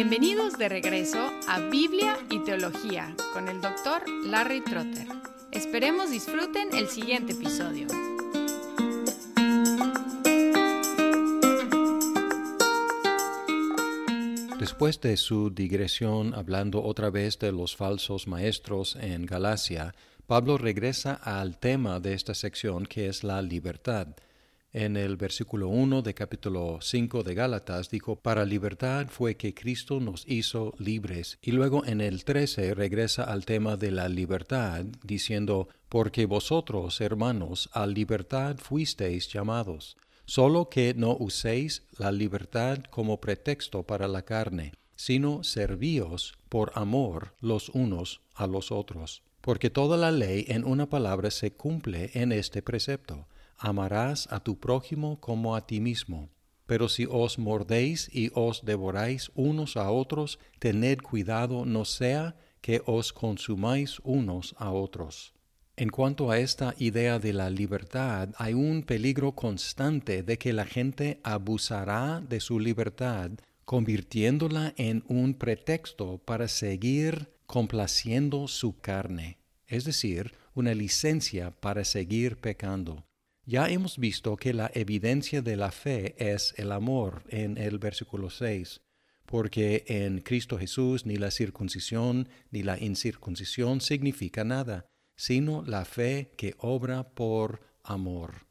Bienvenidos de regreso a Biblia y Teología con el doctor Larry Trotter. Esperemos disfruten el siguiente episodio. Después de su digresión hablando otra vez de los falsos maestros en Galacia, Pablo regresa al tema de esta sección que es la libertad. En el versículo 1 de capítulo 5 de Gálatas dijo, para libertad fue que Cristo nos hizo libres. Y luego en el 13 regresa al tema de la libertad, diciendo, porque vosotros, hermanos, a libertad fuisteis llamados, solo que no uséis la libertad como pretexto para la carne, sino servíos por amor los unos a los otros. Porque toda la ley en una palabra se cumple en este precepto amarás a tu prójimo como a ti mismo. Pero si os mordéis y os devoráis unos a otros, tened cuidado no sea que os consumáis unos a otros. En cuanto a esta idea de la libertad, hay un peligro constante de que la gente abusará de su libertad, convirtiéndola en un pretexto para seguir complaciendo su carne, es decir, una licencia para seguir pecando. Ya hemos visto que la evidencia de la fe es el amor en el versículo 6, porque en Cristo Jesús ni la circuncisión ni la incircuncisión significa nada, sino la fe que obra por amor.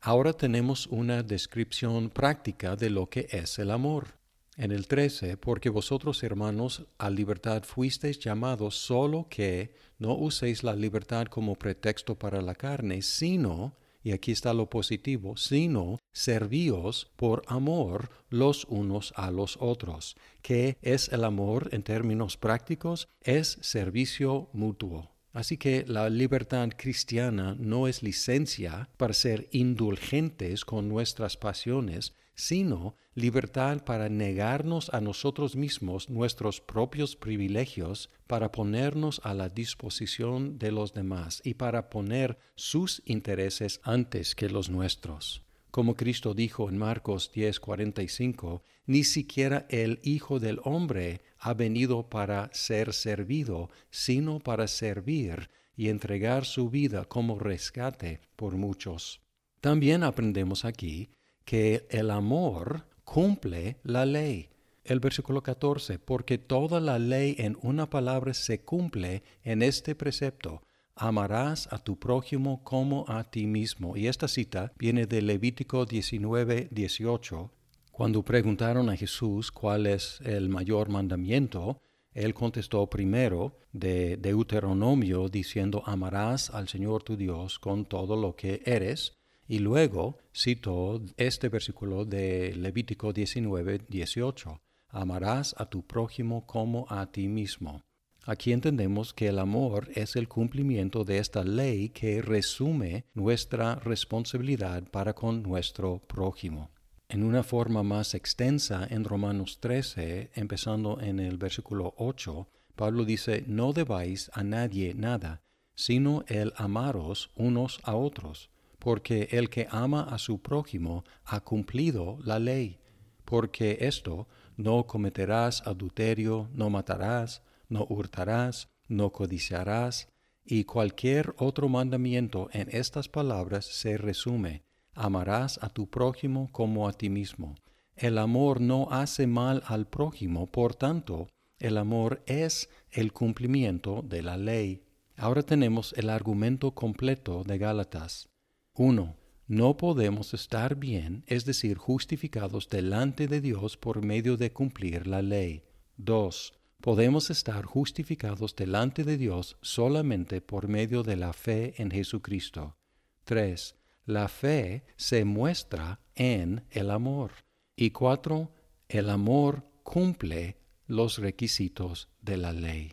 Ahora tenemos una descripción práctica de lo que es el amor. En el 13, porque vosotros hermanos a libertad fuisteis llamados solo que no uséis la libertad como pretexto para la carne, sino y aquí está lo positivo, sino servíos por amor los unos a los otros. ¿Qué es el amor en términos prácticos? Es servicio mutuo. Así que la libertad cristiana no es licencia para ser indulgentes con nuestras pasiones, sino libertad para negarnos a nosotros mismos nuestros propios privilegios, para ponernos a la disposición de los demás y para poner sus intereses antes que los nuestros. Como Cristo dijo en Marcos 10:45, ni siquiera el Hijo del Hombre ha venido para ser servido, sino para servir y entregar su vida como rescate por muchos. También aprendemos aquí que el amor cumple la ley. El versículo 14, porque toda la ley en una palabra se cumple en este precepto, amarás a tu prójimo como a ti mismo. Y esta cita viene de Levítico 19, 18. Cuando preguntaron a Jesús cuál es el mayor mandamiento, él contestó primero de Deuteronomio diciendo, amarás al Señor tu Dios con todo lo que eres y luego citó este versículo de Levítico 19, 18. Amarás a tu prójimo como a ti mismo. Aquí entendemos que el amor es el cumplimiento de esta ley que resume nuestra responsabilidad para con nuestro prójimo. En una forma más extensa en Romanos 13, empezando en el versículo 8, Pablo dice, no debáis a nadie nada, sino el amaros unos a otros porque el que ama a su prójimo ha cumplido la ley, porque esto no cometerás adulterio, no matarás, no hurtarás, no codiciarás, y cualquier otro mandamiento en estas palabras se resume, amarás a tu prójimo como a ti mismo. El amor no hace mal al prójimo, por tanto, el amor es el cumplimiento de la ley. Ahora tenemos el argumento completo de Gálatas. 1. No podemos estar bien, es decir, justificados delante de Dios por medio de cumplir la ley. 2. Podemos estar justificados delante de Dios solamente por medio de la fe en Jesucristo. 3. La fe se muestra en el amor. Y 4. El amor cumple los requisitos de la ley.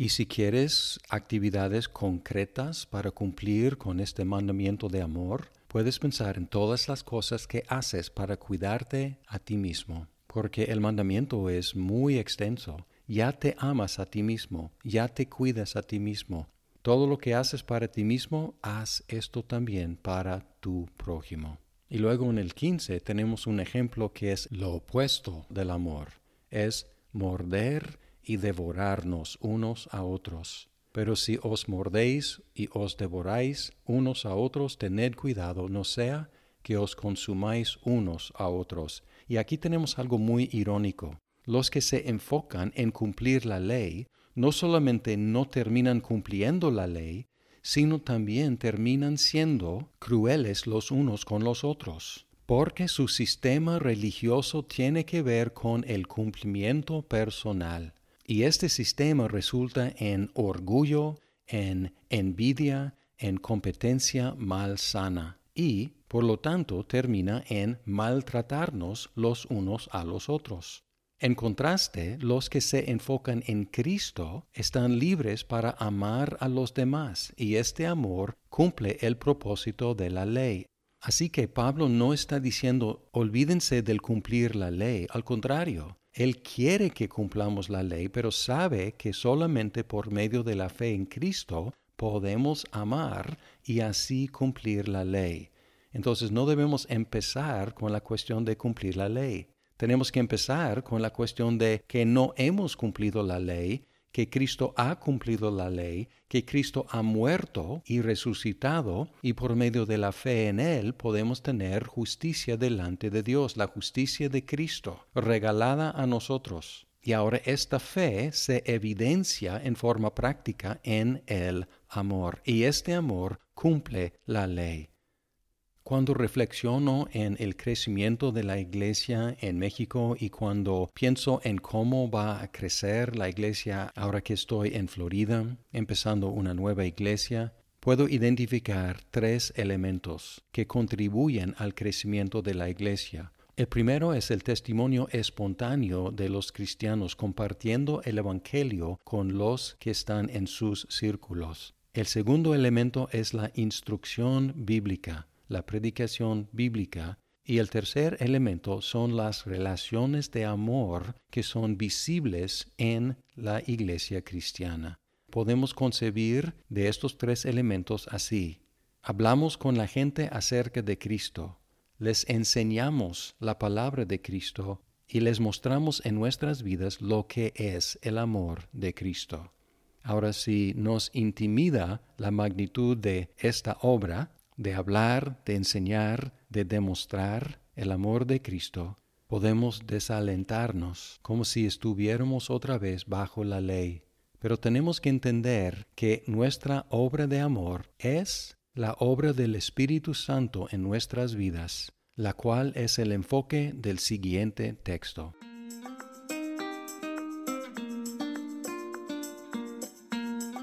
Y si quieres actividades concretas para cumplir con este mandamiento de amor, puedes pensar en todas las cosas que haces para cuidarte a ti mismo, porque el mandamiento es muy extenso. Ya te amas a ti mismo, ya te cuidas a ti mismo. Todo lo que haces para ti mismo, haz esto también para tu prójimo. Y luego en el 15 tenemos un ejemplo que es lo opuesto del amor. Es morder y devorarnos unos a otros. Pero si os mordéis y os devoráis unos a otros, tened cuidado, no sea que os consumáis unos a otros. Y aquí tenemos algo muy irónico. Los que se enfocan en cumplir la ley no solamente no terminan cumpliendo la ley, sino también terminan siendo crueles los unos con los otros, porque su sistema religioso tiene que ver con el cumplimiento personal. Y este sistema resulta en orgullo, en envidia, en competencia malsana y, por lo tanto, termina en maltratarnos los unos a los otros. En contraste, los que se enfocan en Cristo están libres para amar a los demás y este amor cumple el propósito de la ley. Así que Pablo no está diciendo olvídense del cumplir la ley, al contrario, él quiere que cumplamos la ley, pero sabe que solamente por medio de la fe en Cristo podemos amar y así cumplir la ley. Entonces no debemos empezar con la cuestión de cumplir la ley. Tenemos que empezar con la cuestión de que no hemos cumplido la ley que Cristo ha cumplido la ley, que Cristo ha muerto y resucitado, y por medio de la fe en Él podemos tener justicia delante de Dios, la justicia de Cristo, regalada a nosotros. Y ahora esta fe se evidencia en forma práctica en el amor, y este amor cumple la ley. Cuando reflexiono en el crecimiento de la iglesia en México y cuando pienso en cómo va a crecer la iglesia ahora que estoy en Florida, empezando una nueva iglesia, puedo identificar tres elementos que contribuyen al crecimiento de la iglesia. El primero es el testimonio espontáneo de los cristianos compartiendo el Evangelio con los que están en sus círculos. El segundo elemento es la instrucción bíblica la predicación bíblica y el tercer elemento son las relaciones de amor que son visibles en la iglesia cristiana. Podemos concebir de estos tres elementos así. Hablamos con la gente acerca de Cristo, les enseñamos la palabra de Cristo y les mostramos en nuestras vidas lo que es el amor de Cristo. Ahora, si nos intimida la magnitud de esta obra, de hablar, de enseñar, de demostrar el amor de Cristo, podemos desalentarnos como si estuviéramos otra vez bajo la ley. Pero tenemos que entender que nuestra obra de amor es la obra del Espíritu Santo en nuestras vidas, la cual es el enfoque del siguiente texto.